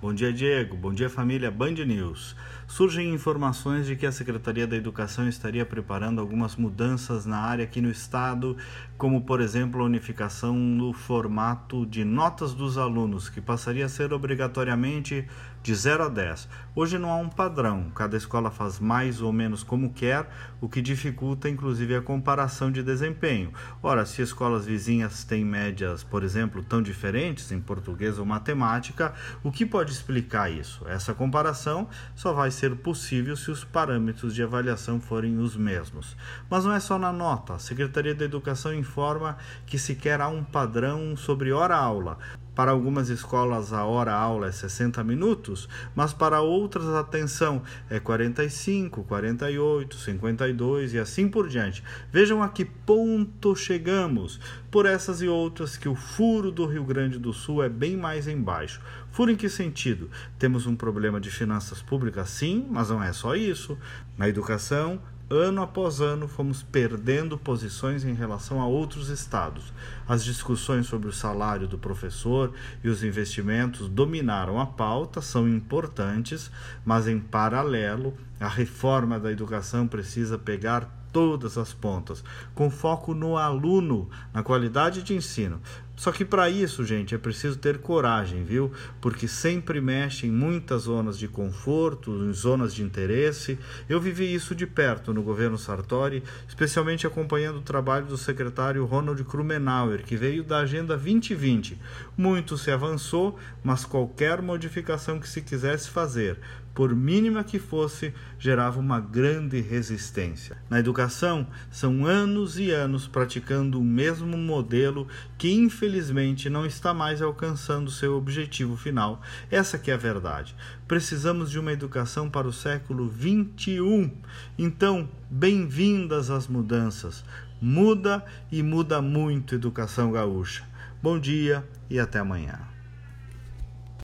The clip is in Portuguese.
Bom dia, Diego. Bom dia, família Band News. Surgem informações de que a Secretaria da Educação estaria preparando algumas mudanças na área aqui no estado, como, por exemplo, a unificação no formato de notas dos alunos, que passaria a ser obrigatoriamente de 0 a 10. Hoje não há um padrão, cada escola faz mais ou menos como quer, o que dificulta inclusive a comparação de desempenho. Ora, se escolas vizinhas têm médias, por exemplo, tão diferentes em português ou matemática, o que pode explicar isso? Essa comparação só vai ser possível se os parâmetros de avaliação forem os mesmos. Mas não é só na nota. A Secretaria da Educação informa que sequer há um padrão sobre hora-aula. Para algumas escolas a hora-aula é 60 minutos, mas para outras, atenção, é 45, 48, 52 e assim por diante. Vejam a que ponto chegamos. Por essas e outras que o furo do Rio Grande do Sul é bem mais embaixo. Furo em que sentido? Temos um problema de finanças públicas, sim, mas não é só isso. Na educação, ano após ano, fomos perdendo posições em relação a outros estados. As discussões sobre o salário do professor e os investimentos dominaram a pauta, são importantes, mas em paralelo, a reforma da educação precisa pegar todas as pontas, com foco no aluno, na qualidade de ensino. Só que para isso, gente, é preciso ter coragem, viu? Porque sempre mexe em muitas zonas de conforto, em zonas de interesse. Eu vivi isso de perto no governo Sartori, especialmente acompanhando o trabalho do secretário Ronald Krumenauer, que veio da Agenda 2020. Muito se avançou, mas qualquer modificação que se quisesse fazer, por mínima que fosse, gerava uma grande resistência. Na educação, são anos e anos praticando o mesmo modelo que infelizmente não está mais alcançando seu objetivo final. Essa que é a verdade. Precisamos de uma educação para o século 21. Então, bem-vindas às mudanças. Muda e muda muito a educação gaúcha. Bom dia e até amanhã.